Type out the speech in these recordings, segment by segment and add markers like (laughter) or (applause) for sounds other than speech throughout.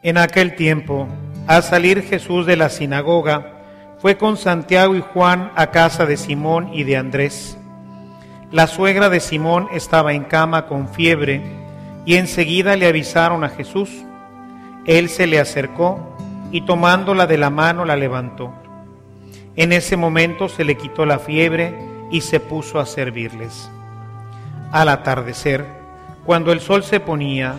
En aquel tiempo, al salir Jesús de la sinagoga, fue con Santiago y Juan a casa de Simón y de Andrés. La suegra de Simón estaba en cama con fiebre y enseguida le avisaron a Jesús. Él se le acercó y tomándola de la mano la levantó. En ese momento se le quitó la fiebre y se puso a servirles. Al atardecer, cuando el sol se ponía,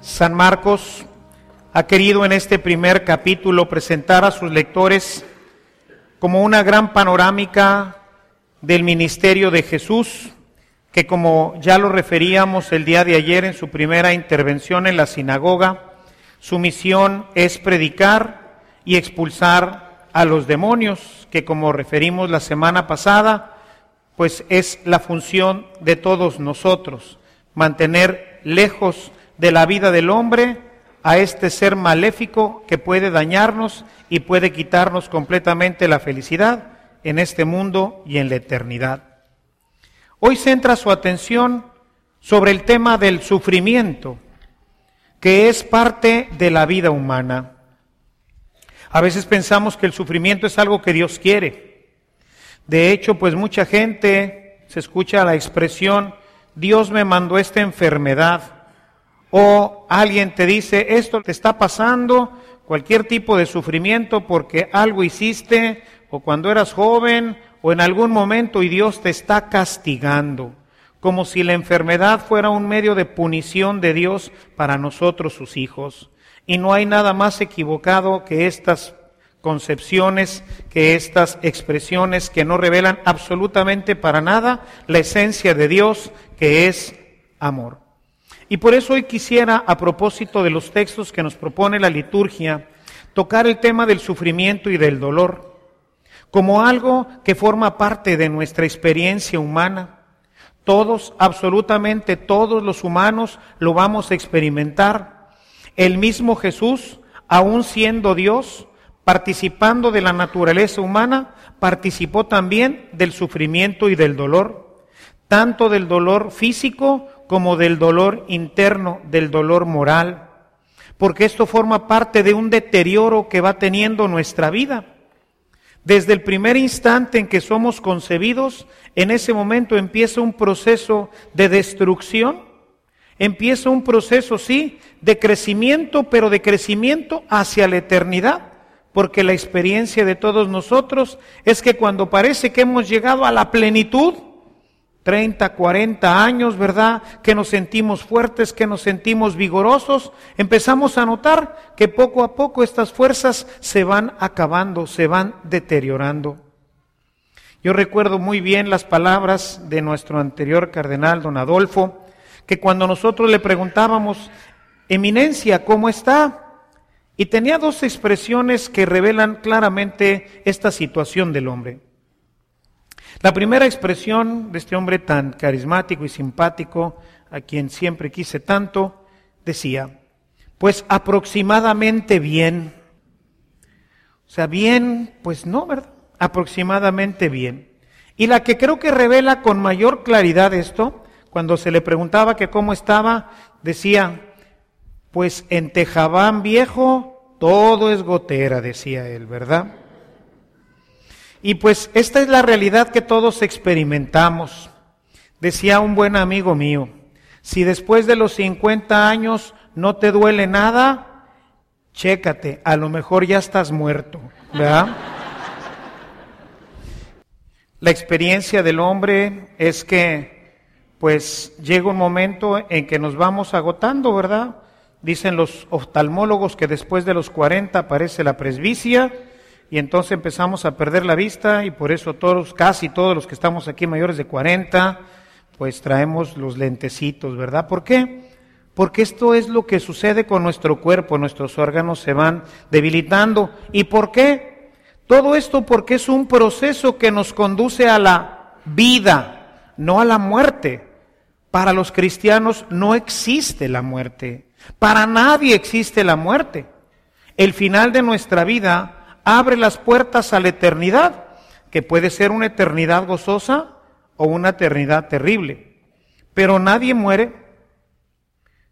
San Marcos ha querido en este primer capítulo presentar a sus lectores como una gran panorámica del ministerio de Jesús, que como ya lo referíamos el día de ayer en su primera intervención en la sinagoga, su misión es predicar y expulsar a los demonios, que como referimos la semana pasada, pues es la función de todos nosotros, mantener lejos de la vida del hombre a este ser maléfico que puede dañarnos y puede quitarnos completamente la felicidad en este mundo y en la eternidad. Hoy centra su atención sobre el tema del sufrimiento, que es parte de la vida humana. A veces pensamos que el sufrimiento es algo que Dios quiere. De hecho, pues mucha gente se escucha la expresión, Dios me mandó esta enfermedad o alguien te dice, esto te está pasando, cualquier tipo de sufrimiento porque algo hiciste, o cuando eras joven, o en algún momento y Dios te está castigando, como si la enfermedad fuera un medio de punición de Dios para nosotros sus hijos. Y no hay nada más equivocado que estas concepciones, que estas expresiones que no revelan absolutamente para nada la esencia de Dios, que es amor. Y por eso hoy quisiera, a propósito de los textos que nos propone la liturgia, tocar el tema del sufrimiento y del dolor como algo que forma parte de nuestra experiencia humana. Todos, absolutamente todos los humanos lo vamos a experimentar. El mismo Jesús, aun siendo Dios, participando de la naturaleza humana, participó también del sufrimiento y del dolor, tanto del dolor físico como del dolor interno, del dolor moral, porque esto forma parte de un deterioro que va teniendo nuestra vida. Desde el primer instante en que somos concebidos, en ese momento empieza un proceso de destrucción, empieza un proceso, sí, de crecimiento, pero de crecimiento hacia la eternidad, porque la experiencia de todos nosotros es que cuando parece que hemos llegado a la plenitud, 30, 40 años, ¿verdad? Que nos sentimos fuertes, que nos sentimos vigorosos, empezamos a notar que poco a poco estas fuerzas se van acabando, se van deteriorando. Yo recuerdo muy bien las palabras de nuestro anterior cardenal, don Adolfo, que cuando nosotros le preguntábamos, Eminencia, ¿cómo está? Y tenía dos expresiones que revelan claramente esta situación del hombre. La primera expresión de este hombre tan carismático y simpático, a quien siempre quise tanto, decía, pues aproximadamente bien. O sea, bien, pues no, ¿verdad? Aproximadamente bien. Y la que creo que revela con mayor claridad esto, cuando se le preguntaba que cómo estaba, decía, pues en Tejabán viejo todo es gotera, decía él, ¿verdad? Y pues esta es la realidad que todos experimentamos. Decía un buen amigo mío, Si después de los 50 años no te duele nada, chécate, a lo mejor ya estás muerto, ¿verdad? (laughs) La experiencia del hombre es que, pues, llega un momento en que nos vamos agotando, ¿verdad? Dicen los oftalmólogos que después de los 40 aparece la presbicia y entonces empezamos a perder la vista y por eso todos, casi todos los que estamos aquí mayores de 40, pues traemos los lentecitos, ¿verdad? ¿Por qué? Porque esto es lo que sucede con nuestro cuerpo, nuestros órganos se van debilitando. ¿Y por qué? Todo esto porque es un proceso que nos conduce a la vida, no a la muerte. Para los cristianos no existe la muerte. Para nadie existe la muerte. El final de nuestra vida abre las puertas a la eternidad, que puede ser una eternidad gozosa o una eternidad terrible. Pero nadie muere.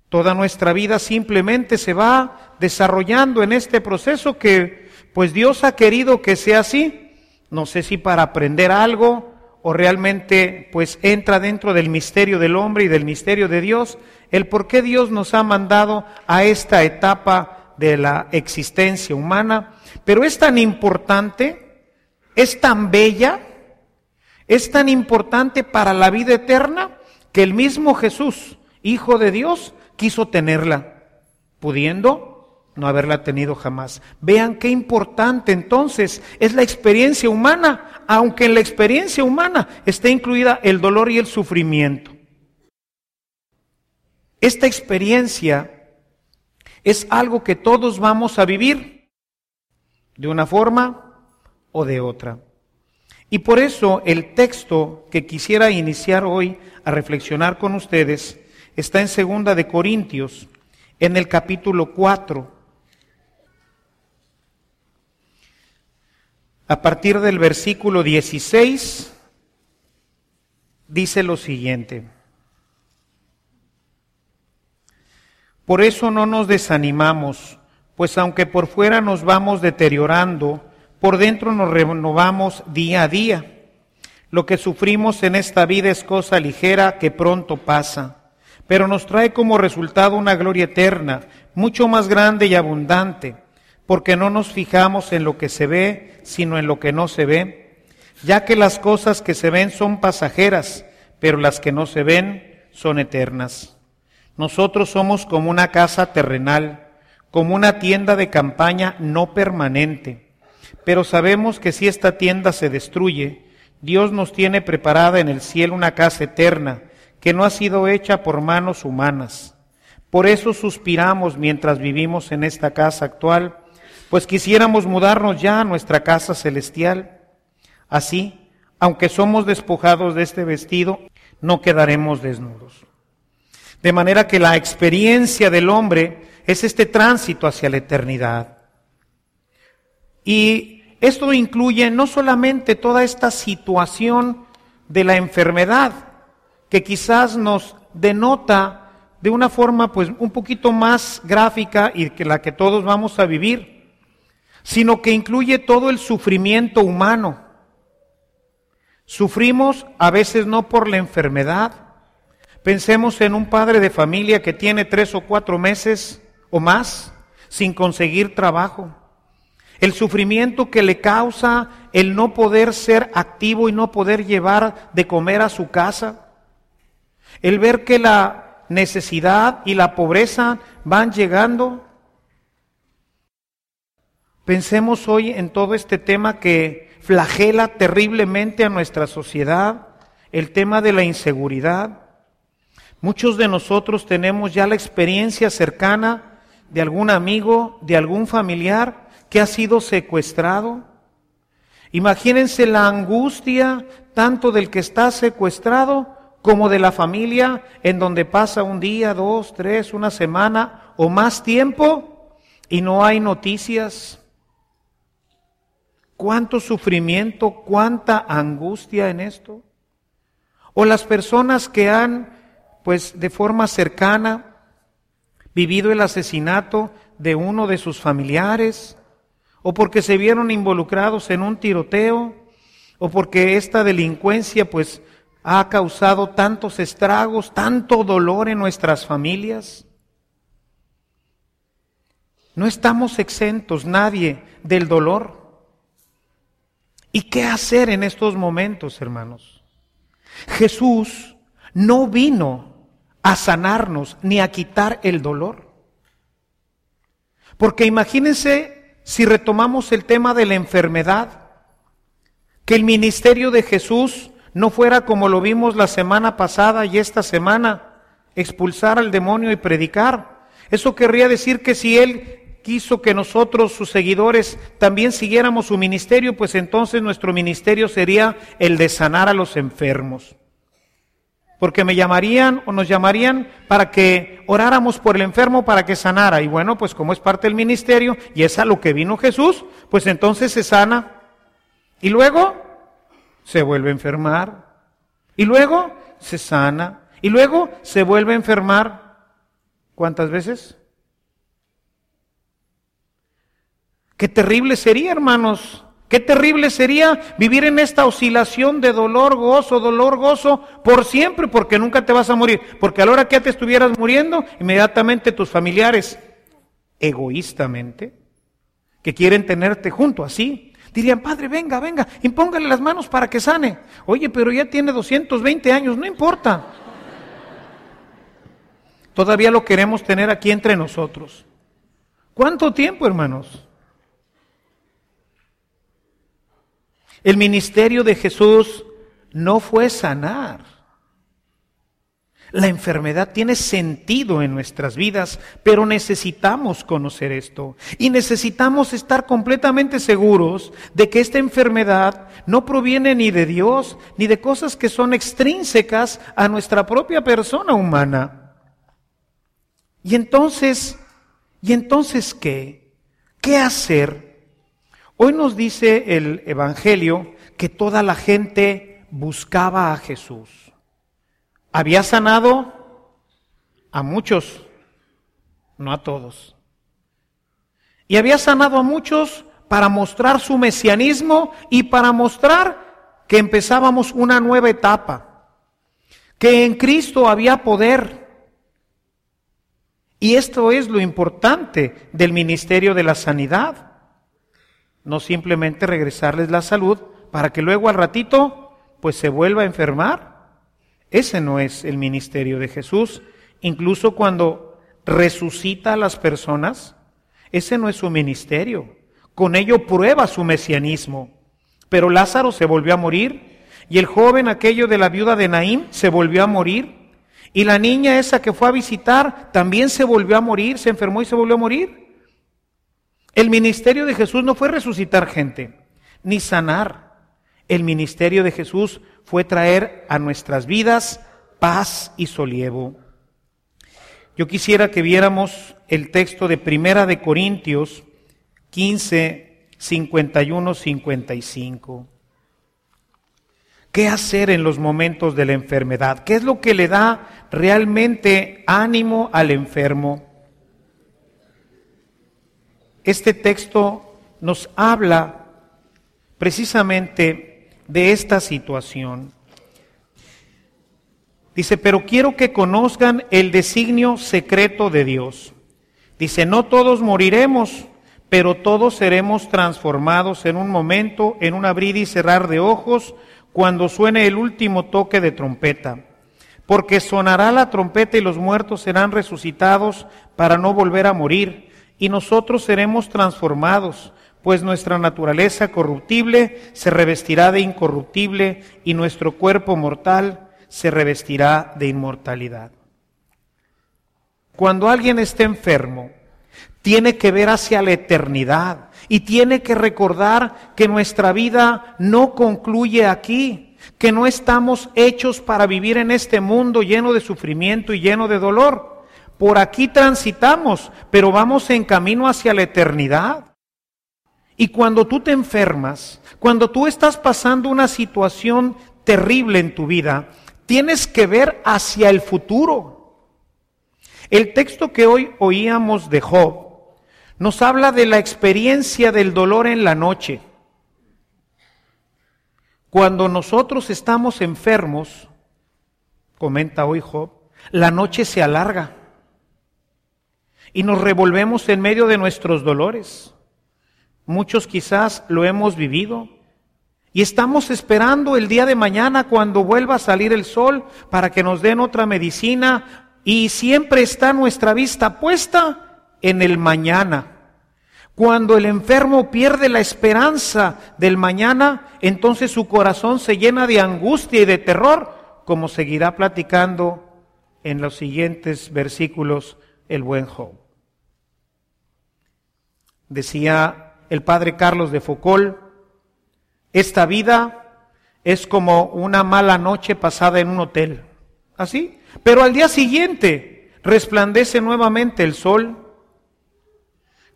Toda nuestra vida simplemente se va desarrollando en este proceso que pues Dios ha querido que sea así. No sé si para aprender algo o realmente pues entra dentro del misterio del hombre y del misterio de Dios, el por qué Dios nos ha mandado a esta etapa de la existencia humana, pero es tan importante, es tan bella, es tan importante para la vida eterna que el mismo Jesús, Hijo de Dios, quiso tenerla, pudiendo no haberla tenido jamás. Vean qué importante entonces es la experiencia humana, aunque en la experiencia humana esté incluida el dolor y el sufrimiento. Esta experiencia es algo que todos vamos a vivir de una forma o de otra. Y por eso el texto que quisiera iniciar hoy a reflexionar con ustedes está en segunda de Corintios, en el capítulo 4, A partir del versículo 16 dice lo siguiente. Por eso no nos desanimamos, pues aunque por fuera nos vamos deteriorando, por dentro nos renovamos día a día. Lo que sufrimos en esta vida es cosa ligera que pronto pasa, pero nos trae como resultado una gloria eterna, mucho más grande y abundante porque no nos fijamos en lo que se ve, sino en lo que no se ve, ya que las cosas que se ven son pasajeras, pero las que no se ven son eternas. Nosotros somos como una casa terrenal, como una tienda de campaña no permanente, pero sabemos que si esta tienda se destruye, Dios nos tiene preparada en el cielo una casa eterna, que no ha sido hecha por manos humanas. Por eso suspiramos mientras vivimos en esta casa actual, pues quisiéramos mudarnos ya a nuestra casa celestial. Así, aunque somos despojados de este vestido, no quedaremos desnudos. De manera que la experiencia del hombre es este tránsito hacia la eternidad. Y esto incluye no solamente toda esta situación de la enfermedad, que quizás nos denota de una forma pues un poquito más gráfica y que la que todos vamos a vivir, sino que incluye todo el sufrimiento humano. Sufrimos a veces no por la enfermedad. Pensemos en un padre de familia que tiene tres o cuatro meses o más sin conseguir trabajo. El sufrimiento que le causa el no poder ser activo y no poder llevar de comer a su casa. El ver que la necesidad y la pobreza van llegando Pensemos hoy en todo este tema que flagela terriblemente a nuestra sociedad, el tema de la inseguridad. Muchos de nosotros tenemos ya la experiencia cercana de algún amigo, de algún familiar que ha sido secuestrado. Imagínense la angustia tanto del que está secuestrado como de la familia en donde pasa un día, dos, tres, una semana o más tiempo y no hay noticias cuánto sufrimiento, cuánta angustia en esto. O las personas que han, pues de forma cercana, vivido el asesinato de uno de sus familiares, o porque se vieron involucrados en un tiroteo, o porque esta delincuencia, pues ha causado tantos estragos, tanto dolor en nuestras familias. No estamos exentos nadie del dolor. ¿Y qué hacer en estos momentos, hermanos? Jesús no vino a sanarnos ni a quitar el dolor. Porque imagínense si retomamos el tema de la enfermedad, que el ministerio de Jesús no fuera como lo vimos la semana pasada y esta semana, expulsar al demonio y predicar. Eso querría decir que si Él quiso que nosotros, sus seguidores, también siguiéramos su ministerio, pues entonces nuestro ministerio sería el de sanar a los enfermos. Porque me llamarían o nos llamarían para que oráramos por el enfermo para que sanara. Y bueno, pues como es parte del ministerio y es a lo que vino Jesús, pues entonces se sana. Y luego se vuelve a enfermar. Y luego se sana. Y luego se vuelve a enfermar. ¿Cuántas veces? Qué terrible sería, hermanos. Qué terrible sería vivir en esta oscilación de dolor, gozo, dolor, gozo, por siempre, porque nunca te vas a morir. Porque a la hora que te estuvieras muriendo, inmediatamente tus familiares, egoístamente, que quieren tenerte junto así, Dirían, padre, venga, venga, impóngale las manos para que sane. Oye, pero ya tiene 220 años, no importa. Todavía lo queremos tener aquí entre nosotros. ¿Cuánto tiempo, hermanos? El ministerio de Jesús no fue sanar. La enfermedad tiene sentido en nuestras vidas, pero necesitamos conocer esto y necesitamos estar completamente seguros de que esta enfermedad no proviene ni de Dios ni de cosas que son extrínsecas a nuestra propia persona humana. Y entonces, ¿y entonces qué? ¿Qué hacer? Hoy nos dice el Evangelio que toda la gente buscaba a Jesús. Había sanado a muchos, no a todos. Y había sanado a muchos para mostrar su mesianismo y para mostrar que empezábamos una nueva etapa, que en Cristo había poder. Y esto es lo importante del ministerio de la sanidad. No simplemente regresarles la salud para que luego al ratito pues se vuelva a enfermar ese no es el ministerio de Jesús. Incluso cuando resucita a las personas, ese no es su ministerio. Con ello prueba su mesianismo. Pero Lázaro se volvió a morir y el joven aquello de la viuda de Naím se volvió a morir. Y la niña esa que fue a visitar también se volvió a morir, se enfermó y se volvió a morir. El ministerio de Jesús no fue resucitar gente, ni sanar. El ministerio de Jesús fue traer a nuestras vidas paz y solievo. Yo quisiera que viéramos el texto de Primera de Corintios 15, 51, 55. ¿Qué hacer en los momentos de la enfermedad? ¿Qué es lo que le da realmente ánimo al enfermo? Este texto nos habla precisamente de esta situación. Dice, pero quiero que conozcan el designio secreto de Dios. Dice, no todos moriremos, pero todos seremos transformados en un momento, en un abrir y cerrar de ojos, cuando suene el último toque de trompeta. Porque sonará la trompeta y los muertos serán resucitados para no volver a morir, y nosotros seremos transformados pues nuestra naturaleza corruptible se revestirá de incorruptible y nuestro cuerpo mortal se revestirá de inmortalidad. Cuando alguien esté enfermo, tiene que ver hacia la eternidad y tiene que recordar que nuestra vida no concluye aquí, que no estamos hechos para vivir en este mundo lleno de sufrimiento y lleno de dolor. Por aquí transitamos, pero vamos en camino hacia la eternidad. Y cuando tú te enfermas, cuando tú estás pasando una situación terrible en tu vida, tienes que ver hacia el futuro. El texto que hoy oíamos de Job nos habla de la experiencia del dolor en la noche. Cuando nosotros estamos enfermos, comenta hoy Job, la noche se alarga y nos revolvemos en medio de nuestros dolores. Muchos quizás lo hemos vivido y estamos esperando el día de mañana cuando vuelva a salir el sol para que nos den otra medicina y siempre está nuestra vista puesta en el mañana. Cuando el enfermo pierde la esperanza del mañana, entonces su corazón se llena de angustia y de terror, como seguirá platicando en los siguientes versículos el buen Job. Decía el padre Carlos de Foucault, esta vida es como una mala noche pasada en un hotel. Así. Pero al día siguiente resplandece nuevamente el sol.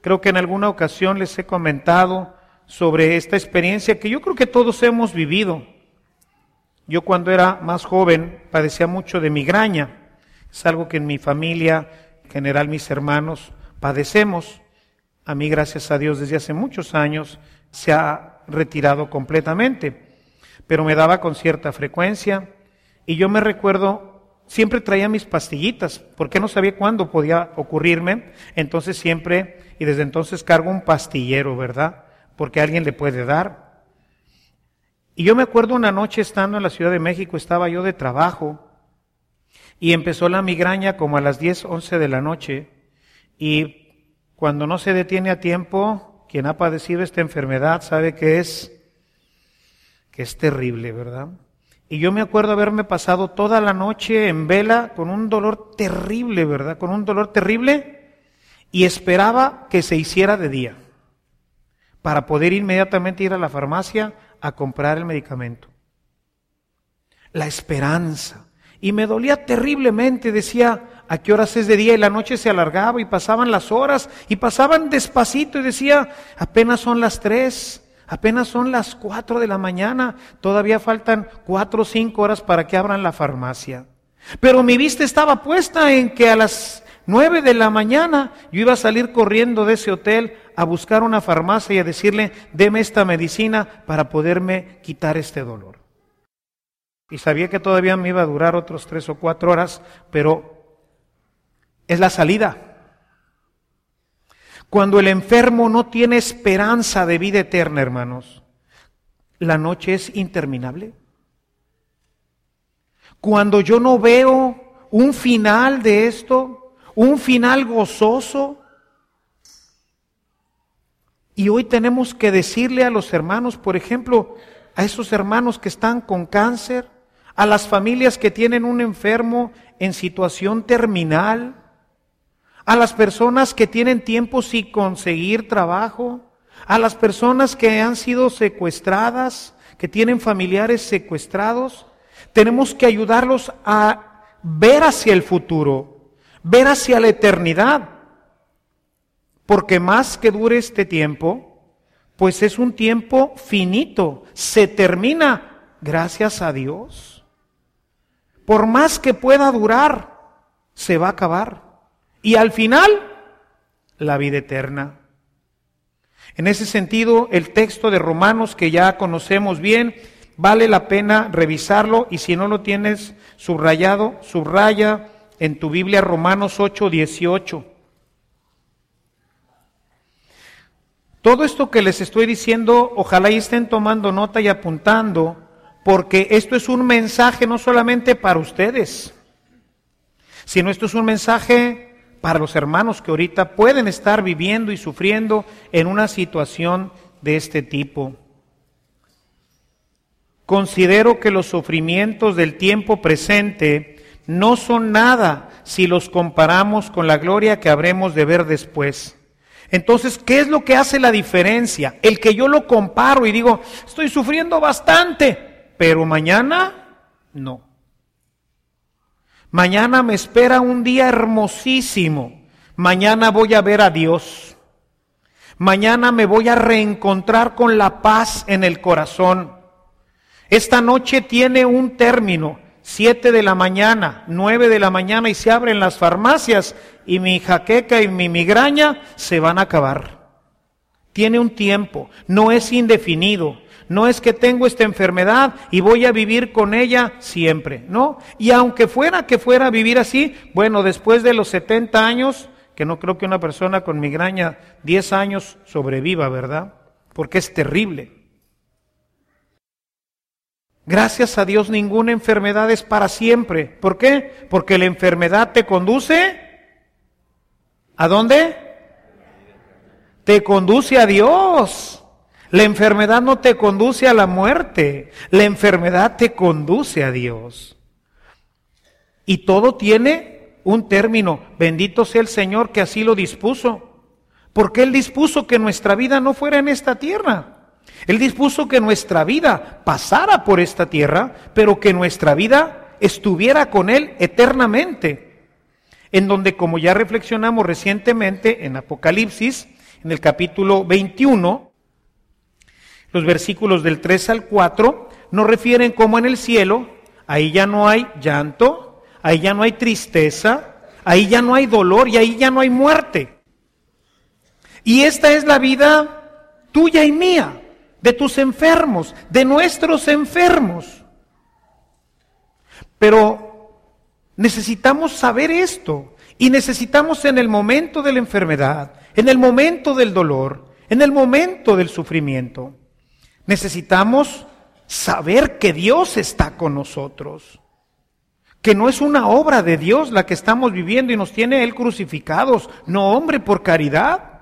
Creo que en alguna ocasión les he comentado sobre esta experiencia que yo creo que todos hemos vivido. Yo cuando era más joven padecía mucho de migraña. Es algo que en mi familia, en general mis hermanos, padecemos. A mí, gracias a Dios, desde hace muchos años se ha retirado completamente, pero me daba con cierta frecuencia y yo me recuerdo, siempre traía mis pastillitas, porque no sabía cuándo podía ocurrirme, entonces siempre, y desde entonces cargo un pastillero, ¿verdad? Porque alguien le puede dar. Y yo me acuerdo una noche estando en la Ciudad de México, estaba yo de trabajo, y empezó la migraña como a las 10, 11 de la noche, y cuando no se detiene a tiempo, quien ha padecido esta enfermedad sabe que es, que es terrible, ¿verdad? Y yo me acuerdo haberme pasado toda la noche en vela con un dolor terrible, ¿verdad? Con un dolor terrible y esperaba que se hiciera de día para poder inmediatamente ir a la farmacia a comprar el medicamento. La esperanza. Y me dolía terriblemente, decía, a qué horas es de día y la noche se alargaba y pasaban las horas y pasaban despacito y decía, apenas son las tres, apenas son las cuatro de la mañana, todavía faltan cuatro o cinco horas para que abran la farmacia. Pero mi vista estaba puesta en que a las nueve de la mañana yo iba a salir corriendo de ese hotel a buscar una farmacia y a decirle, deme esta medicina para poderme quitar este dolor. Y sabía que todavía me iba a durar otros tres o cuatro horas, pero es la salida. Cuando el enfermo no tiene esperanza de vida eterna, hermanos, la noche es interminable. Cuando yo no veo un final de esto, un final gozoso, y hoy tenemos que decirle a los hermanos, por ejemplo, a esos hermanos que están con cáncer, a las familias que tienen un enfermo en situación terminal, a las personas que tienen tiempo sin conseguir trabajo, a las personas que han sido secuestradas, que tienen familiares secuestrados. Tenemos que ayudarlos a ver hacia el futuro, ver hacia la eternidad, porque más que dure este tiempo, pues es un tiempo finito, se termina, gracias a Dios. Por más que pueda durar, se va a acabar. Y al final, la vida eterna. En ese sentido, el texto de Romanos que ya conocemos bien, vale la pena revisarlo y si no lo tienes subrayado, subraya en tu Biblia Romanos 8, 18. Todo esto que les estoy diciendo, ojalá y estén tomando nota y apuntando, porque esto es un mensaje no solamente para ustedes, sino esto es un mensaje para los hermanos que ahorita pueden estar viviendo y sufriendo en una situación de este tipo. Considero que los sufrimientos del tiempo presente no son nada si los comparamos con la gloria que habremos de ver después. Entonces, ¿qué es lo que hace la diferencia? El que yo lo comparo y digo, estoy sufriendo bastante, pero mañana no. Mañana me espera un día hermosísimo. Mañana voy a ver a Dios. Mañana me voy a reencontrar con la paz en el corazón. Esta noche tiene un término, siete de la mañana, nueve de la mañana y se abren las farmacias y mi jaqueca y mi migraña se van a acabar. Tiene un tiempo, no es indefinido. No es que tengo esta enfermedad y voy a vivir con ella siempre, ¿no? Y aunque fuera que fuera a vivir así, bueno, después de los 70 años, que no creo que una persona con migraña 10 años sobreviva, ¿verdad? Porque es terrible. Gracias a Dios ninguna enfermedad es para siempre. ¿Por qué? Porque la enfermedad te conduce ¿a dónde? Te conduce a Dios. La enfermedad no te conduce a la muerte, la enfermedad te conduce a Dios. Y todo tiene un término. Bendito sea el Señor que así lo dispuso. Porque Él dispuso que nuestra vida no fuera en esta tierra. Él dispuso que nuestra vida pasara por esta tierra, pero que nuestra vida estuviera con Él eternamente. En donde, como ya reflexionamos recientemente en Apocalipsis, en el capítulo 21, los versículos del 3 al 4 nos refieren como en el cielo, ahí ya no hay llanto, ahí ya no hay tristeza, ahí ya no hay dolor y ahí ya no hay muerte. Y esta es la vida tuya y mía, de tus enfermos, de nuestros enfermos. Pero necesitamos saber esto y necesitamos en el momento de la enfermedad, en el momento del dolor, en el momento del sufrimiento, Necesitamos saber que Dios está con nosotros, que no es una obra de Dios la que estamos viviendo y nos tiene Él crucificados, no hombre por caridad.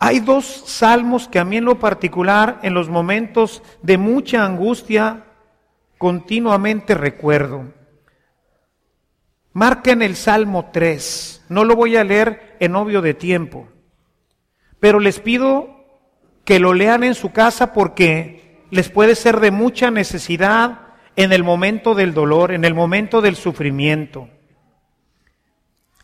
Hay dos salmos que a mí en lo particular, en los momentos de mucha angustia, continuamente recuerdo. Marquen el Salmo 3. No lo voy a leer en obvio de tiempo, pero les pido que lo lean en su casa porque les puede ser de mucha necesidad en el momento del dolor, en el momento del sufrimiento.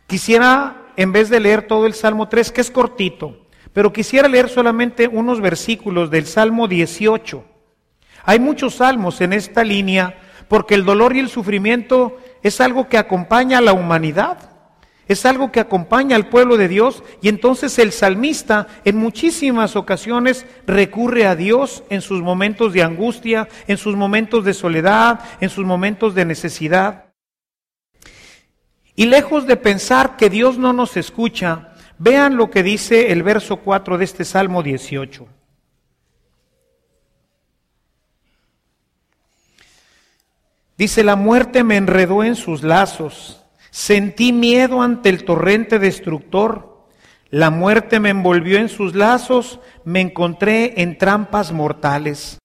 Quisiera, en vez de leer todo el Salmo 3, que es cortito, pero quisiera leer solamente unos versículos del Salmo 18. Hay muchos salmos en esta línea porque el dolor y el sufrimiento es algo que acompaña a la humanidad. Es algo que acompaña al pueblo de Dios y entonces el salmista en muchísimas ocasiones recurre a Dios en sus momentos de angustia, en sus momentos de soledad, en sus momentos de necesidad. Y lejos de pensar que Dios no nos escucha, vean lo que dice el verso 4 de este Salmo 18. Dice, la muerte me enredó en sus lazos Sentí miedo ante el torrente destructor. La muerte me envolvió en sus lazos, me encontré en trampas mortales.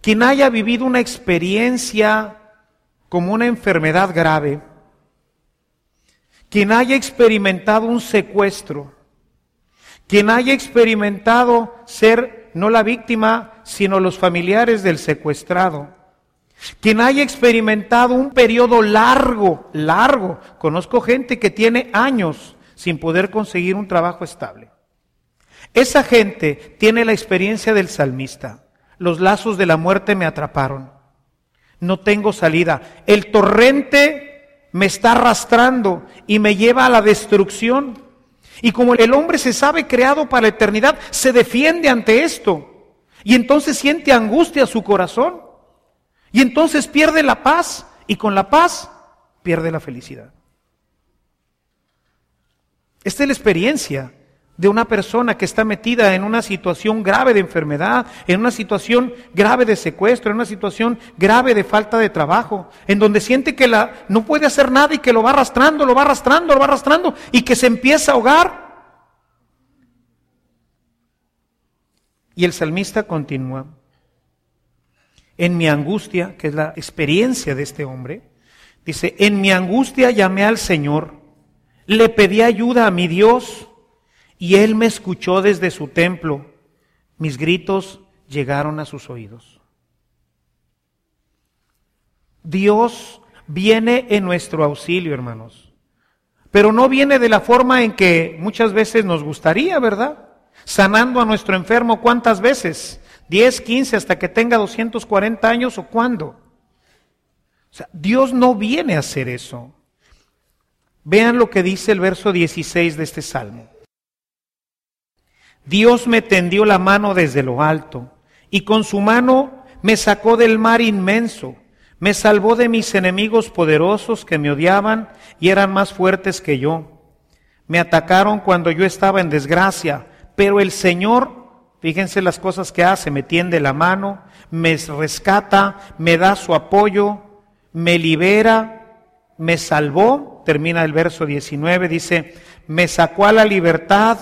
Quien haya vivido una experiencia como una enfermedad grave, quien haya experimentado un secuestro, quien haya experimentado ser no la víctima, sino los familiares del secuestrado, quien haya experimentado un periodo largo, largo, conozco gente que tiene años sin poder conseguir un trabajo estable. Esa gente tiene la experiencia del salmista. Los lazos de la muerte me atraparon. No tengo salida. El torrente me está arrastrando y me lleva a la destrucción. Y como el hombre se sabe creado para la eternidad, se defiende ante esto. Y entonces siente angustia su corazón. Y entonces pierde la paz y con la paz pierde la felicidad. Esta es la experiencia de una persona que está metida en una situación grave de enfermedad, en una situación grave de secuestro, en una situación grave de falta de trabajo, en donde siente que la, no puede hacer nada y que lo va arrastrando, lo va arrastrando, lo va arrastrando y que se empieza a ahogar. Y el salmista continúa. En mi angustia, que es la experiencia de este hombre, dice, en mi angustia llamé al Señor, le pedí ayuda a mi Dios y Él me escuchó desde su templo. Mis gritos llegaron a sus oídos. Dios viene en nuestro auxilio, hermanos. Pero no viene de la forma en que muchas veces nos gustaría, ¿verdad? Sanando a nuestro enfermo, ¿cuántas veces? 10, 15, hasta que tenga 240 años o cuándo. Dios no viene a hacer eso. Vean lo que dice el verso 16 de este salmo. Dios me tendió la mano desde lo alto y con su mano me sacó del mar inmenso, me salvó de mis enemigos poderosos que me odiaban y eran más fuertes que yo. Me atacaron cuando yo estaba en desgracia, pero el Señor, fíjense las cosas que hace, me tiende la mano, me rescata, me da su apoyo, me libera, me salvó, termina el verso 19, dice, me sacó a la libertad,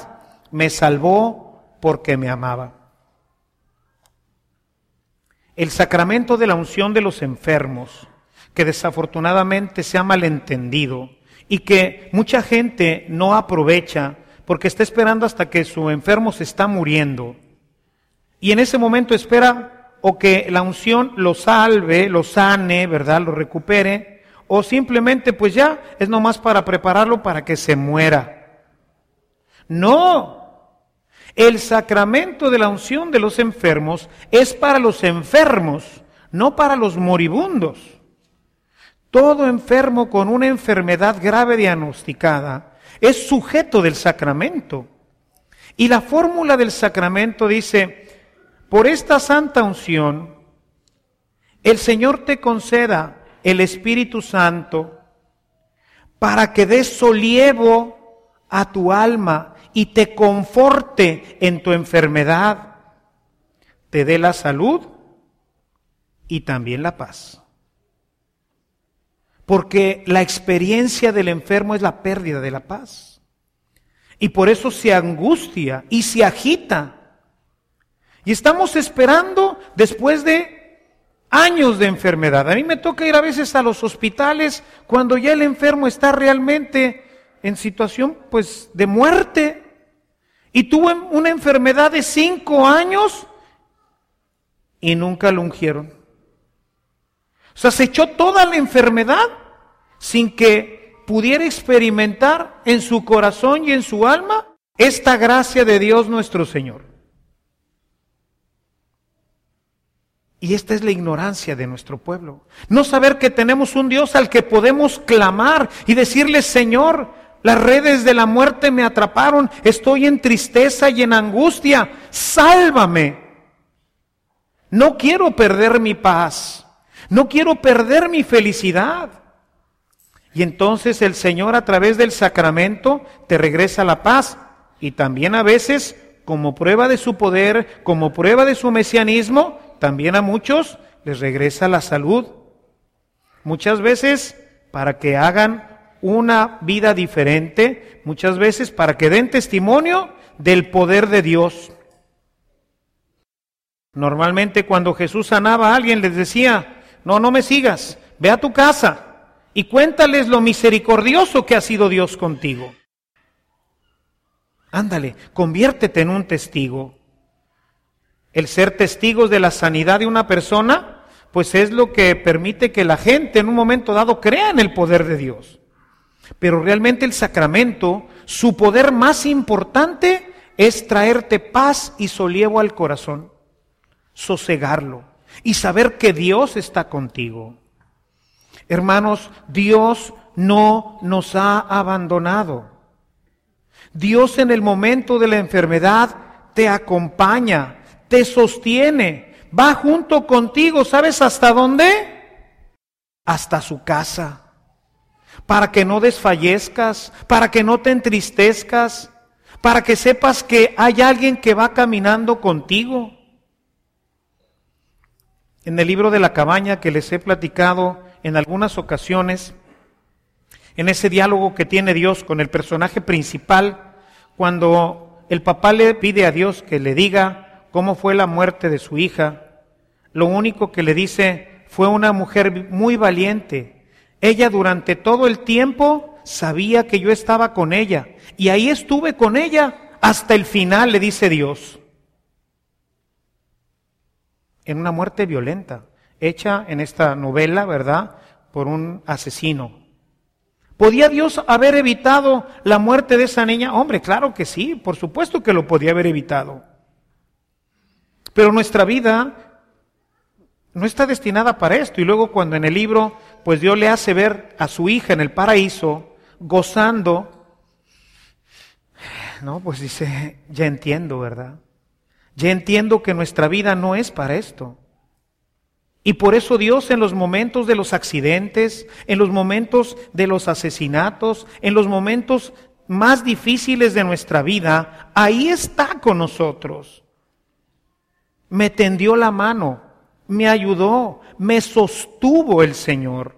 me salvó porque me amaba. El sacramento de la unción de los enfermos, que desafortunadamente se ha malentendido y que mucha gente no aprovecha porque está esperando hasta que su enfermo se está muriendo. Y en ese momento espera o que la unción lo salve, lo sane, ¿verdad? Lo recupere, o simplemente pues ya es nomás para prepararlo para que se muera. No, el sacramento de la unción de los enfermos es para los enfermos, no para los moribundos. Todo enfermo con una enfermedad grave diagnosticada es sujeto del sacramento. Y la fórmula del sacramento dice, por esta santa unción, el Señor te conceda el Espíritu Santo para que des solievo a tu alma y te conforte en tu enfermedad, te dé la salud y también la paz. Porque la experiencia del enfermo es la pérdida de la paz. Y por eso se angustia y se agita. Y estamos esperando después de años de enfermedad. A mí me toca ir a veces a los hospitales cuando ya el enfermo está realmente en situación pues de muerte y tuvo una enfermedad de cinco años y nunca lo ungieron. O sea, se echó toda la enfermedad sin que pudiera experimentar en su corazón y en su alma esta gracia de Dios nuestro Señor. Y esta es la ignorancia de nuestro pueblo. No saber que tenemos un Dios al que podemos clamar y decirle, Señor, las redes de la muerte me atraparon. Estoy en tristeza y en angustia. Sálvame. No quiero perder mi paz. No quiero perder mi felicidad. Y entonces el Señor a través del sacramento te regresa la paz. Y también a veces, como prueba de su poder, como prueba de su mesianismo, también a muchos les regresa la salud. Muchas veces para que hagan una vida diferente, muchas veces para que den testimonio del poder de Dios. Normalmente cuando Jesús sanaba a alguien les decía, no, no me sigas, ve a tu casa y cuéntales lo misericordioso que ha sido Dios contigo. Ándale, conviértete en un testigo. El ser testigos de la sanidad de una persona, pues es lo que permite que la gente en un momento dado crea en el poder de Dios. Pero realmente el sacramento, su poder más importante es traerte paz y solievo al corazón, sosegarlo y saber que Dios está contigo. Hermanos, Dios no nos ha abandonado. Dios en el momento de la enfermedad te acompaña, te sostiene, va junto contigo, ¿sabes hasta dónde? Hasta su casa para que no desfallezcas, para que no te entristezcas, para que sepas que hay alguien que va caminando contigo. En el libro de la cabaña que les he platicado en algunas ocasiones, en ese diálogo que tiene Dios con el personaje principal, cuando el papá le pide a Dios que le diga cómo fue la muerte de su hija, lo único que le dice fue una mujer muy valiente, ella durante todo el tiempo sabía que yo estaba con ella y ahí estuve con ella hasta el final, le dice Dios. En una muerte violenta, hecha en esta novela, ¿verdad? Por un asesino. ¿Podía Dios haber evitado la muerte de esa niña? Hombre, claro que sí, por supuesto que lo podía haber evitado. Pero nuestra vida no está destinada para esto. Y luego cuando en el libro, pues Dios le hace ver a su hija en el paraíso, gozando No, pues dice, ya entiendo, ¿verdad? Ya entiendo que nuestra vida no es para esto. Y por eso Dios en los momentos de los accidentes, en los momentos de los asesinatos, en los momentos más difíciles de nuestra vida, ahí está con nosotros. Me tendió la mano, me ayudó, me sostuvo el Señor,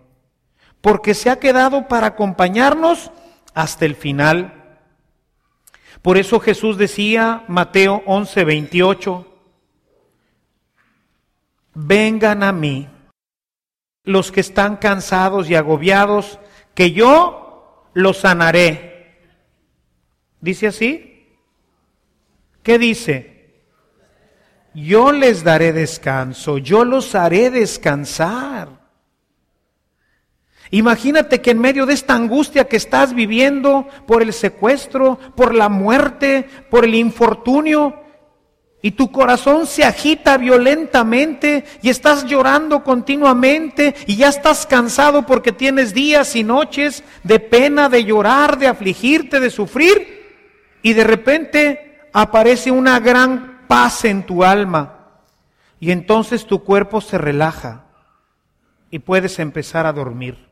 porque se ha quedado para acompañarnos hasta el final. Por eso Jesús decía, Mateo 11, 28, vengan a mí los que están cansados y agobiados, que yo los sanaré. ¿Dice así? ¿Qué dice? Yo les daré descanso, yo los haré descansar. Imagínate que en medio de esta angustia que estás viviendo por el secuestro, por la muerte, por el infortunio, y tu corazón se agita violentamente y estás llorando continuamente y ya estás cansado porque tienes días y noches de pena, de llorar, de afligirte, de sufrir, y de repente aparece una gran paz en tu alma y entonces tu cuerpo se relaja y puedes empezar a dormir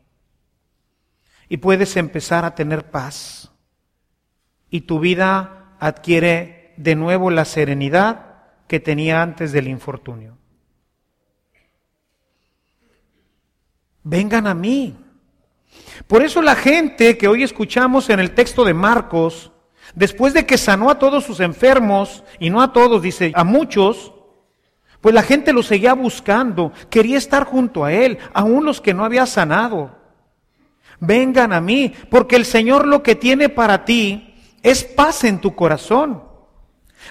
y puedes empezar a tener paz. Y tu vida adquiere de nuevo la serenidad que tenía antes del infortunio. Vengan a mí. Por eso la gente que hoy escuchamos en el texto de Marcos, después de que sanó a todos sus enfermos, y no a todos, dice, a muchos, pues la gente lo seguía buscando, quería estar junto a él, aún los que no había sanado vengan a mí, porque el Señor lo que tiene para ti es paz en tu corazón.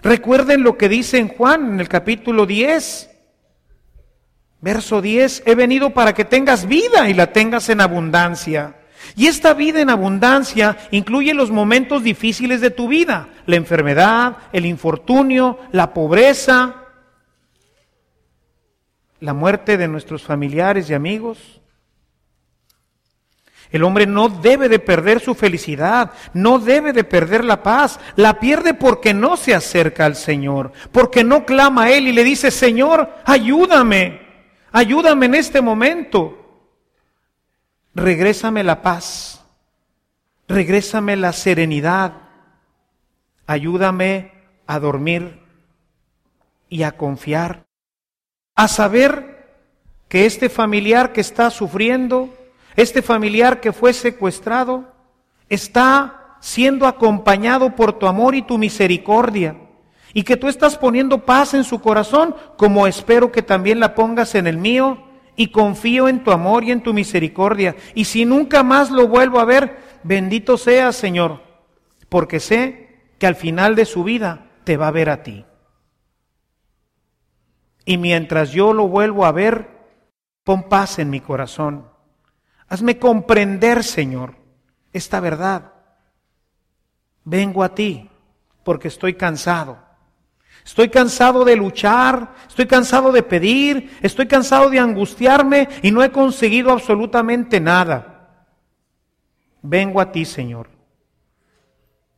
Recuerden lo que dice en Juan en el capítulo 10. Verso 10, he venido para que tengas vida y la tengas en abundancia. Y esta vida en abundancia incluye los momentos difíciles de tu vida, la enfermedad, el infortunio, la pobreza, la muerte de nuestros familiares y amigos. El hombre no debe de perder su felicidad, no debe de perder la paz. La pierde porque no se acerca al Señor, porque no clama a Él y le dice, Señor, ayúdame, ayúdame en este momento. Regrésame la paz, regrésame la serenidad, ayúdame a dormir y a confiar, a saber que este familiar que está sufriendo, este familiar que fue secuestrado está siendo acompañado por tu amor y tu misericordia y que tú estás poniendo paz en su corazón, como espero que también la pongas en el mío, y confío en tu amor y en tu misericordia. Y si nunca más lo vuelvo a ver, bendito sea Señor, porque sé que al final de su vida te va a ver a ti. Y mientras yo lo vuelvo a ver, pon paz en mi corazón. Hazme comprender, Señor, esta verdad. Vengo a ti porque estoy cansado. Estoy cansado de luchar, estoy cansado de pedir, estoy cansado de angustiarme y no he conseguido absolutamente nada. Vengo a ti, Señor,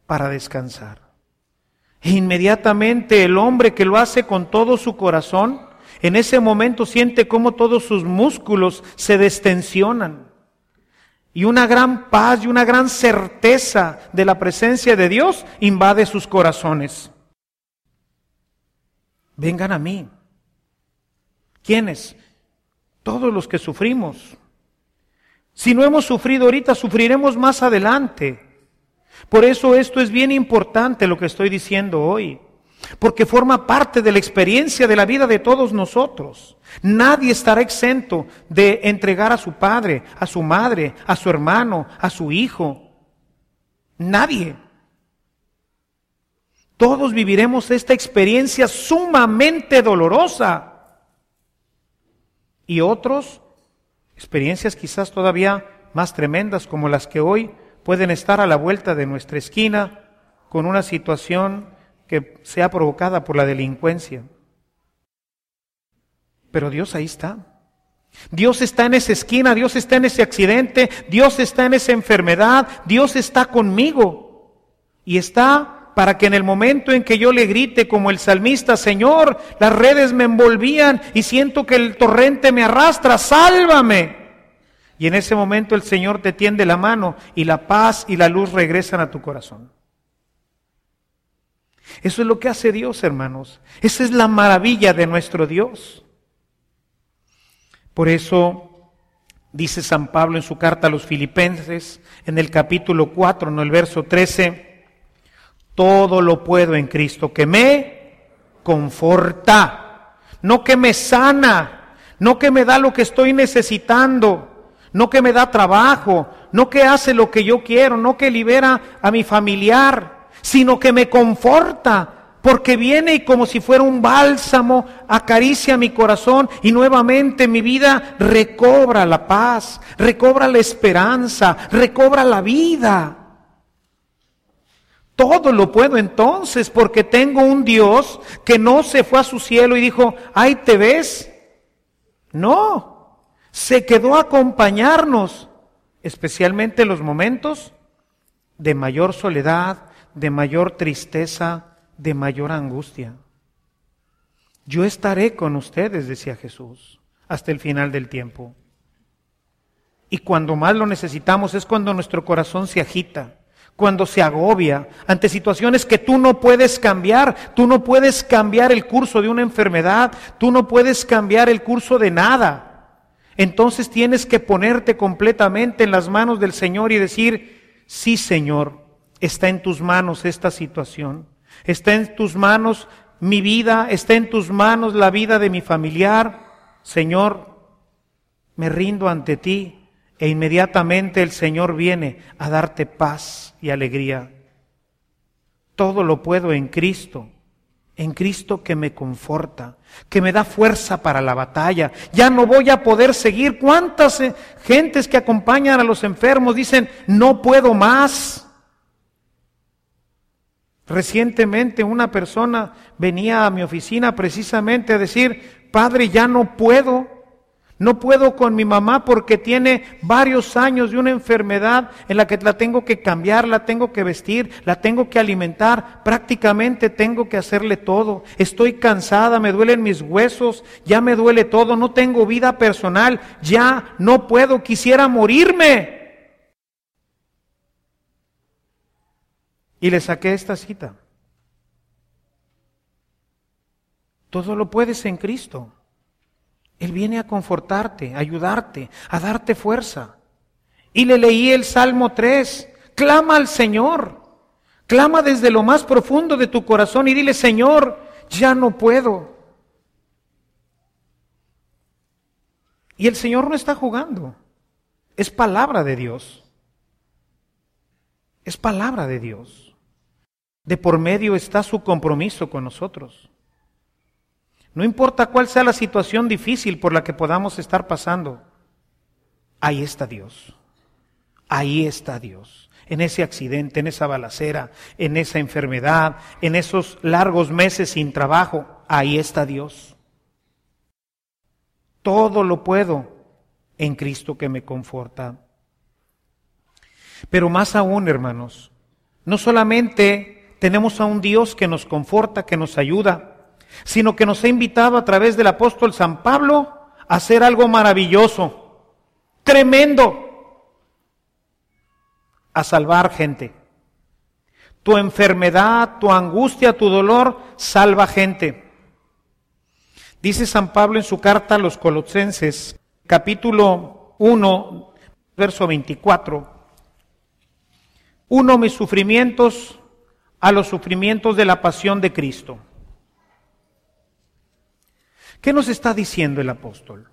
para descansar. E inmediatamente el hombre que lo hace con todo su corazón, en ese momento siente cómo todos sus músculos se destensionan y una gran paz y una gran certeza de la presencia de Dios invade sus corazones. Vengan a mí. ¿Quiénes? Todos los que sufrimos. Si no hemos sufrido ahorita, sufriremos más adelante. Por eso esto es bien importante lo que estoy diciendo hoy porque forma parte de la experiencia de la vida de todos nosotros. Nadie estará exento de entregar a su padre, a su madre, a su hermano, a su hijo. Nadie. Todos viviremos esta experiencia sumamente dolorosa. Y otros, experiencias quizás todavía más tremendas como las que hoy pueden estar a la vuelta de nuestra esquina con una situación que sea provocada por la delincuencia. Pero Dios ahí está. Dios está en esa esquina, Dios está en ese accidente, Dios está en esa enfermedad, Dios está conmigo y está para que en el momento en que yo le grite como el salmista, Señor, las redes me envolvían y siento que el torrente me arrastra, sálvame. Y en ese momento el Señor te tiende la mano y la paz y la luz regresan a tu corazón. Eso es lo que hace Dios, hermanos. Esa es la maravilla de nuestro Dios. Por eso dice San Pablo en su carta a los filipenses, en el capítulo 4, en el verso 13, todo lo puedo en Cristo que me conforta, no que me sana, no que me da lo que estoy necesitando, no que me da trabajo, no que hace lo que yo quiero, no que libera a mi familiar, sino que me conforta, porque viene y como si fuera un bálsamo, acaricia mi corazón y nuevamente mi vida recobra la paz, recobra la esperanza, recobra la vida. Todo lo puedo entonces porque tengo un Dios que no se fue a su cielo y dijo, ay, ¿te ves? No, se quedó a acompañarnos, especialmente en los momentos de mayor soledad, de mayor tristeza, de mayor angustia. Yo estaré con ustedes, decía Jesús, hasta el final del tiempo. Y cuando más lo necesitamos es cuando nuestro corazón se agita, cuando se agobia ante situaciones que tú no puedes cambiar. Tú no puedes cambiar el curso de una enfermedad, tú no puedes cambiar el curso de nada. Entonces tienes que ponerte completamente en las manos del Señor y decir, sí Señor, está en tus manos esta situación. Está en tus manos mi vida, está en tus manos la vida de mi familiar. Señor, me rindo ante ti e inmediatamente el Señor viene a darte paz y alegría. Todo lo puedo en Cristo, en Cristo que me conforta, que me da fuerza para la batalla. Ya no voy a poder seguir. ¿Cuántas eh, gentes que acompañan a los enfermos dicen, no puedo más? Recientemente una persona venía a mi oficina precisamente a decir, Padre, ya no puedo, no puedo con mi mamá porque tiene varios años de una enfermedad en la que la tengo que cambiar, la tengo que vestir, la tengo que alimentar, prácticamente tengo que hacerle todo. Estoy cansada, me duelen mis huesos, ya me duele todo, no tengo vida personal, ya no puedo, quisiera morirme. Y le saqué esta cita. Todo lo puedes en Cristo. Él viene a confortarte, a ayudarte, a darte fuerza. Y le leí el Salmo 3. Clama al Señor. Clama desde lo más profundo de tu corazón y dile, Señor, ya no puedo. Y el Señor no está jugando. Es palabra de Dios. Es palabra de Dios. De por medio está su compromiso con nosotros. No importa cuál sea la situación difícil por la que podamos estar pasando, ahí está Dios. Ahí está Dios. En ese accidente, en esa balacera, en esa enfermedad, en esos largos meses sin trabajo, ahí está Dios. Todo lo puedo en Cristo que me conforta. Pero más aún, hermanos, no solamente tenemos a un Dios que nos conforta, que nos ayuda, sino que nos ha invitado a través del apóstol San Pablo a hacer algo maravilloso, tremendo, a salvar gente. Tu enfermedad, tu angustia, tu dolor, salva gente. Dice San Pablo en su carta a los Colosenses, capítulo 1, verso 24. Uno, mis sufrimientos a los sufrimientos de la pasión de Cristo. ¿Qué nos está diciendo el apóstol?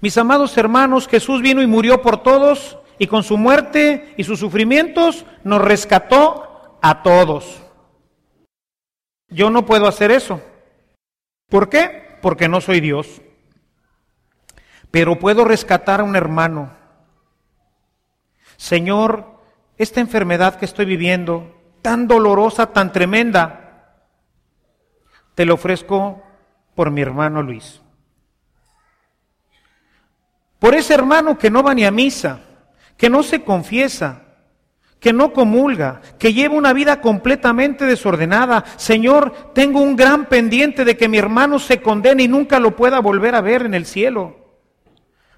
Mis amados hermanos, Jesús vino y murió por todos y con su muerte y sus sufrimientos nos rescató a todos. Yo no puedo hacer eso. ¿Por qué? Porque no soy Dios. Pero puedo rescatar a un hermano. Señor, esta enfermedad que estoy viviendo, tan dolorosa, tan tremenda, te lo ofrezco por mi hermano Luis. Por ese hermano que no va ni a misa, que no se confiesa, que no comulga, que lleva una vida completamente desordenada. Señor, tengo un gran pendiente de que mi hermano se condene y nunca lo pueda volver a ver en el cielo.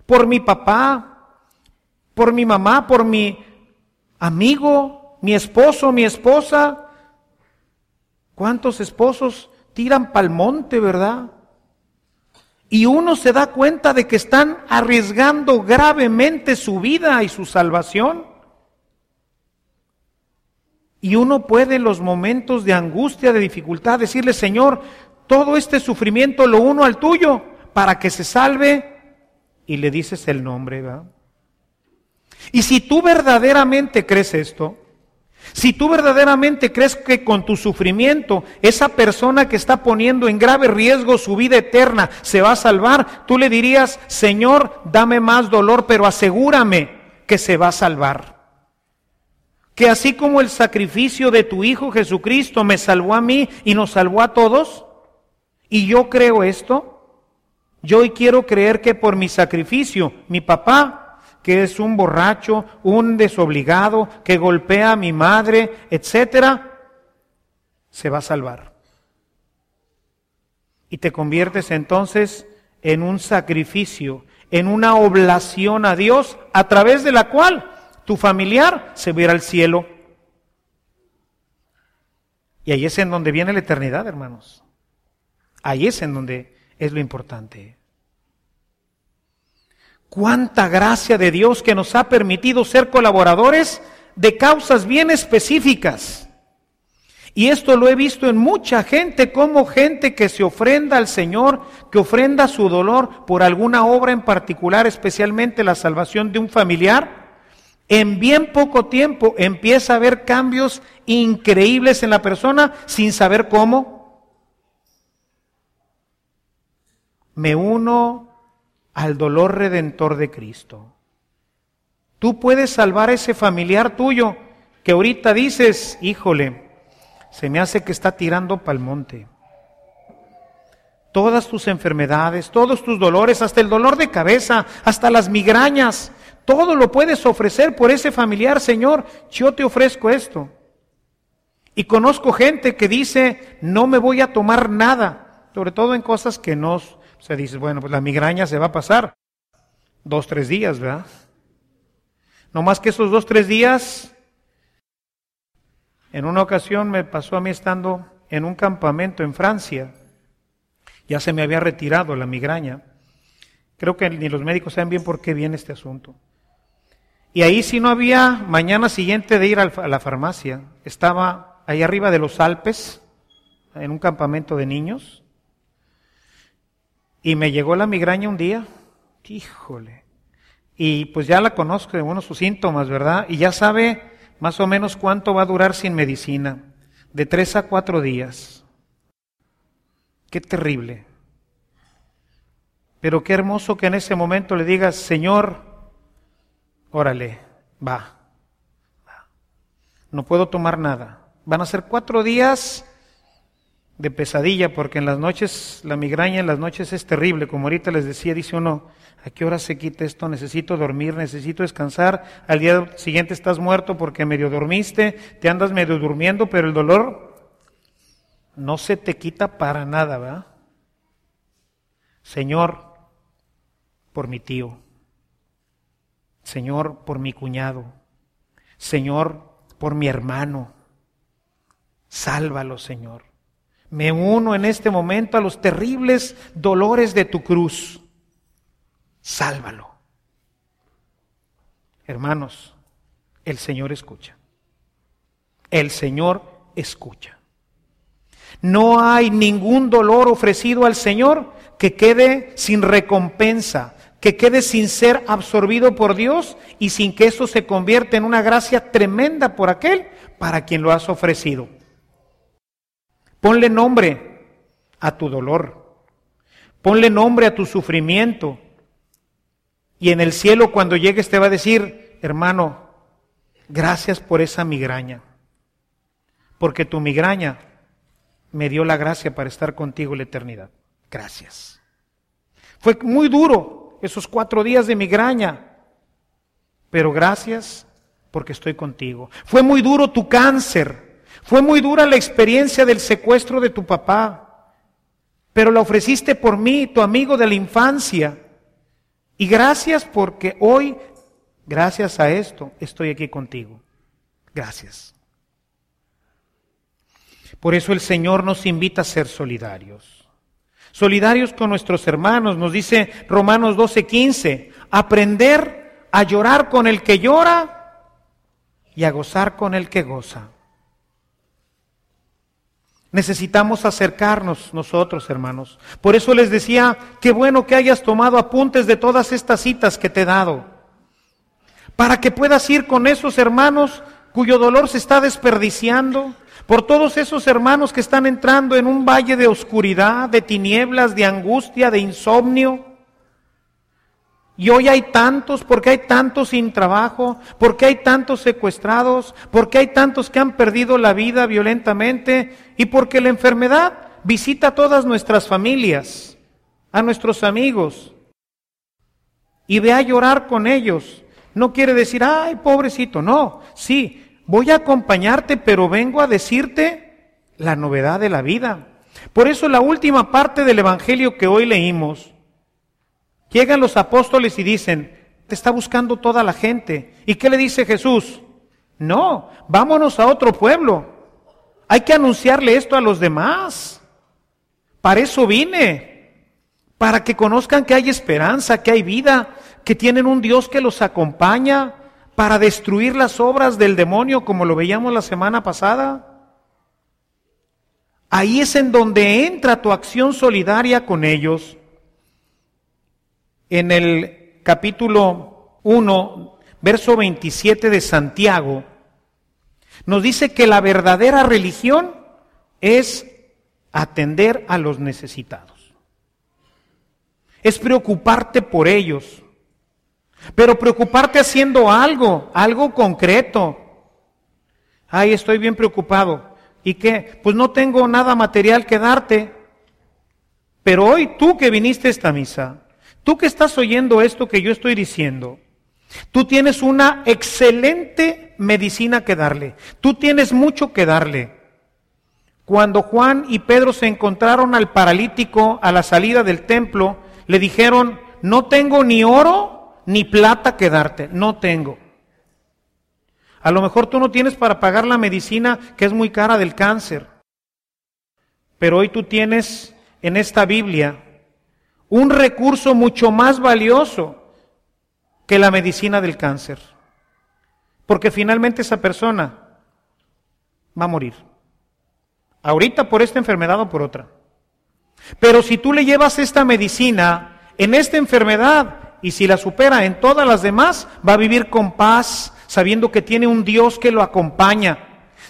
Por mi papá, por mi mamá, por mi amigo, mi esposo, mi esposa. ¿Cuántos esposos tiran pa'l monte, verdad? Y uno se da cuenta de que están arriesgando gravemente su vida y su salvación. Y uno puede en los momentos de angustia, de dificultad, decirle, Señor, todo este sufrimiento lo uno al tuyo para que se salve. Y le dices el nombre, ¿verdad? Y si tú verdaderamente crees esto, si tú verdaderamente crees que con tu sufrimiento esa persona que está poniendo en grave riesgo su vida eterna se va a salvar, tú le dirías, Señor, dame más dolor, pero asegúrame que se va a salvar. Que así como el sacrificio de tu Hijo Jesucristo me salvó a mí y nos salvó a todos, y yo creo esto, yo hoy quiero creer que por mi sacrificio, mi papá, que es un borracho, un desobligado, que golpea a mi madre, etcétera, se va a salvar. Y te conviertes entonces en un sacrificio, en una oblación a Dios, a través de la cual tu familiar se va al cielo. Y ahí es en donde viene la eternidad, hermanos. Ahí es en donde es lo importante. Cuánta gracia de Dios que nos ha permitido ser colaboradores de causas bien específicas. Y esto lo he visto en mucha gente, como gente que se ofrenda al Señor, que ofrenda su dolor por alguna obra en particular, especialmente la salvación de un familiar en bien poco tiempo empieza a haber cambios increíbles en la persona sin saber cómo. Me uno al dolor redentor de Cristo. Tú puedes salvar a ese familiar tuyo que ahorita dices, híjole, se me hace que está tirando pa'l monte. Todas tus enfermedades, todos tus dolores, hasta el dolor de cabeza, hasta las migrañas, todo lo puedes ofrecer por ese familiar, Señor, yo te ofrezco esto. Y conozco gente que dice, no me voy a tomar nada, sobre todo en cosas que no, se dice, bueno, pues la migraña se va a pasar dos, tres días, ¿verdad? No más que esos dos, tres días, en una ocasión me pasó a mí estando en un campamento en Francia, ya se me había retirado la migraña. Creo que ni los médicos saben bien por qué viene este asunto. Y ahí si no había mañana siguiente de ir a la farmacia. Estaba ahí arriba de los Alpes, en un campamento de niños. Y me llegó la migraña un día. Híjole. Y pues ya la conozco de uno sus síntomas, ¿verdad? Y ya sabe más o menos cuánto va a durar sin medicina. De tres a cuatro días. Qué terrible. Pero qué hermoso que en ese momento le digas, Señor, órale, va, No puedo tomar nada. Van a ser cuatro días de pesadilla, porque en las noches, la migraña en las noches es terrible. Como ahorita les decía, dice uno, ¿a qué hora se quita esto? Necesito dormir, necesito descansar. Al día siguiente estás muerto porque medio dormiste, te andas medio durmiendo, pero el dolor no se te quita para nada, ¿verdad? Señor, por mi tío, Señor, por mi cuñado, Señor, por mi hermano. Sálvalo, Señor. Me uno en este momento a los terribles dolores de tu cruz. Sálvalo. Hermanos, el Señor escucha. El Señor escucha. No hay ningún dolor ofrecido al Señor que quede sin recompensa, que quede sin ser absorbido por Dios y sin que eso se convierta en una gracia tremenda por aquel para quien lo has ofrecido. Ponle nombre a tu dolor. Ponle nombre a tu sufrimiento. Y en el cielo cuando llegues te va a decir, hermano, gracias por esa migraña. Porque tu migraña me dio la gracia para estar contigo en la eternidad. Gracias. Fue muy duro, esos cuatro días de migraña. Pero gracias porque estoy contigo. Fue muy duro tu cáncer, fue muy dura la experiencia del secuestro de tu papá, pero la ofreciste por mí, tu amigo de la infancia. Y gracias porque hoy, gracias a esto, estoy aquí contigo. Gracias. Por eso el Señor nos invita a ser solidarios. Solidarios con nuestros hermanos, nos dice Romanos 12:15, aprender a llorar con el que llora y a gozar con el que goza. Necesitamos acercarnos nosotros, hermanos. Por eso les decía, qué bueno que hayas tomado apuntes de todas estas citas que te he dado, para que puedas ir con esos hermanos cuyo dolor se está desperdiciando, por todos esos hermanos que están entrando en un valle de oscuridad, de tinieblas, de angustia, de insomnio y hoy hay tantos, porque hay tantos sin trabajo, porque hay tantos secuestrados, porque hay tantos que han perdido la vida violentamente y porque la enfermedad visita a todas nuestras familias, a nuestros amigos y ve a llorar con ellos. No quiere decir, ay, pobrecito, no, sí, voy a acompañarte, pero vengo a decirte la novedad de la vida. Por eso la última parte del Evangelio que hoy leímos, Llegan los apóstoles y dicen, te está buscando toda la gente. ¿Y qué le dice Jesús? No, vámonos a otro pueblo. Hay que anunciarle esto a los demás. Para eso vine, para que conozcan que hay esperanza, que hay vida, que tienen un Dios que los acompaña para destruir las obras del demonio, como lo veíamos la semana pasada. Ahí es en donde entra tu acción solidaria con ellos en el capítulo 1, verso 27 de Santiago, nos dice que la verdadera religión es atender a los necesitados. Es preocuparte por ellos. Pero preocuparte haciendo algo, algo concreto. Ay, estoy bien preocupado. ¿Y qué? Pues no tengo nada material que darte. Pero hoy tú que viniste a esta misa, Tú que estás oyendo esto que yo estoy diciendo, tú tienes una excelente medicina que darle. Tú tienes mucho que darle. Cuando Juan y Pedro se encontraron al paralítico a la salida del templo, le dijeron, no tengo ni oro ni plata que darte, no tengo. A lo mejor tú no tienes para pagar la medicina que es muy cara del cáncer, pero hoy tú tienes en esta Biblia un recurso mucho más valioso que la medicina del cáncer. Porque finalmente esa persona va a morir. Ahorita por esta enfermedad o por otra. Pero si tú le llevas esta medicina en esta enfermedad y si la supera en todas las demás, va a vivir con paz, sabiendo que tiene un Dios que lo acompaña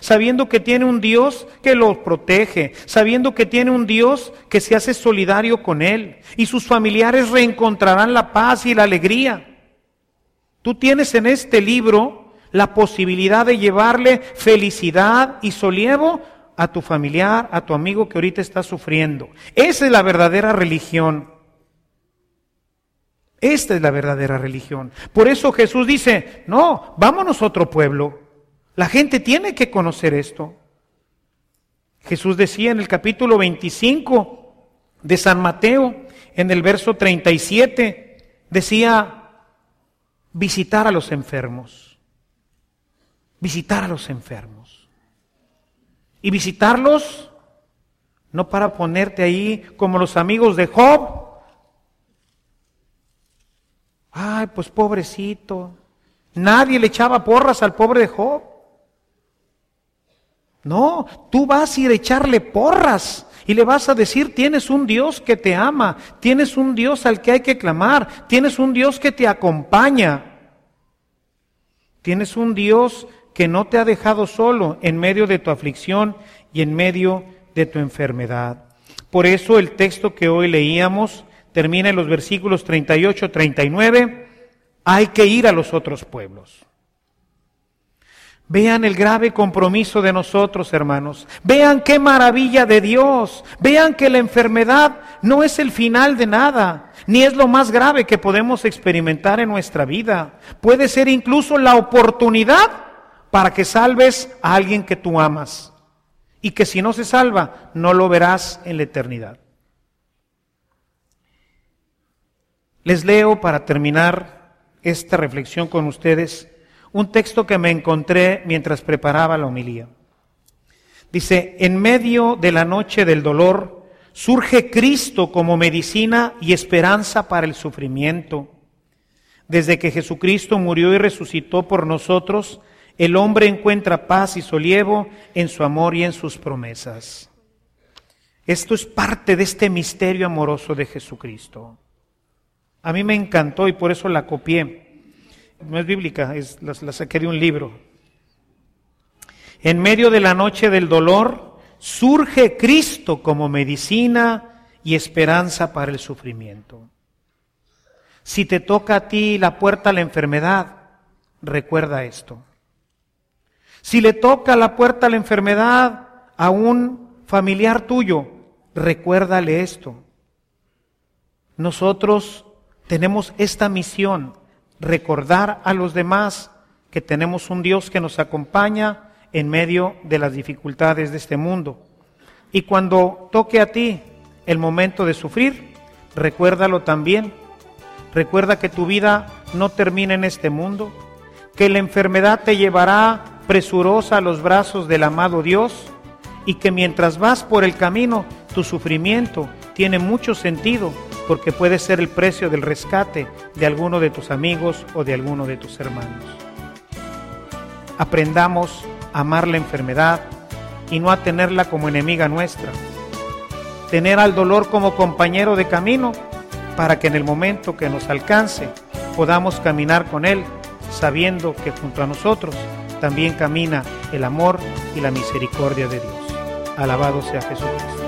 sabiendo que tiene un Dios que lo protege, sabiendo que tiene un Dios que se hace solidario con él y sus familiares reencontrarán la paz y la alegría. Tú tienes en este libro la posibilidad de llevarle felicidad y solievo a tu familiar, a tu amigo que ahorita está sufriendo. Esa es la verdadera religión. Esta es la verdadera religión. Por eso Jesús dice, no, vámonos a otro pueblo. La gente tiene que conocer esto. Jesús decía en el capítulo 25 de San Mateo, en el verso 37, decía, visitar a los enfermos, visitar a los enfermos. Y visitarlos no para ponerte ahí como los amigos de Job. Ay, pues pobrecito. Nadie le echaba porras al pobre de Job. No, tú vas a ir a echarle porras y le vas a decir, tienes un Dios que te ama, tienes un Dios al que hay que clamar, tienes un Dios que te acompaña, tienes un Dios que no te ha dejado solo en medio de tu aflicción y en medio de tu enfermedad. Por eso el texto que hoy leíamos termina en los versículos 38-39, hay que ir a los otros pueblos. Vean el grave compromiso de nosotros, hermanos. Vean qué maravilla de Dios. Vean que la enfermedad no es el final de nada, ni es lo más grave que podemos experimentar en nuestra vida. Puede ser incluso la oportunidad para que salves a alguien que tú amas. Y que si no se salva, no lo verás en la eternidad. Les leo para terminar esta reflexión con ustedes un texto que me encontré mientras preparaba la homilía. Dice, en medio de la noche del dolor surge Cristo como medicina y esperanza para el sufrimiento. Desde que Jesucristo murió y resucitó por nosotros, el hombre encuentra paz y solievo en su amor y en sus promesas. Esto es parte de este misterio amoroso de Jesucristo. A mí me encantó y por eso la copié no es bíblica, es, la, la saqué de un libro. En medio de la noche del dolor surge Cristo como medicina y esperanza para el sufrimiento. Si te toca a ti la puerta a la enfermedad, recuerda esto. Si le toca la puerta a la enfermedad a un familiar tuyo, recuérdale esto. Nosotros tenemos esta misión recordar a los demás que tenemos un Dios que nos acompaña en medio de las dificultades de este mundo. Y cuando toque a ti el momento de sufrir, recuérdalo también. Recuerda que tu vida no termina en este mundo, que la enfermedad te llevará presurosa a los brazos del amado Dios y que mientras vas por el camino, tu sufrimiento tiene mucho sentido porque puede ser el precio del rescate de alguno de tus amigos o de alguno de tus hermanos. Aprendamos a amar la enfermedad y no a tenerla como enemiga nuestra. Tener al dolor como compañero de camino para que en el momento que nos alcance podamos caminar con Él, sabiendo que junto a nosotros también camina el amor y la misericordia de Dios. Alabado sea Jesucristo.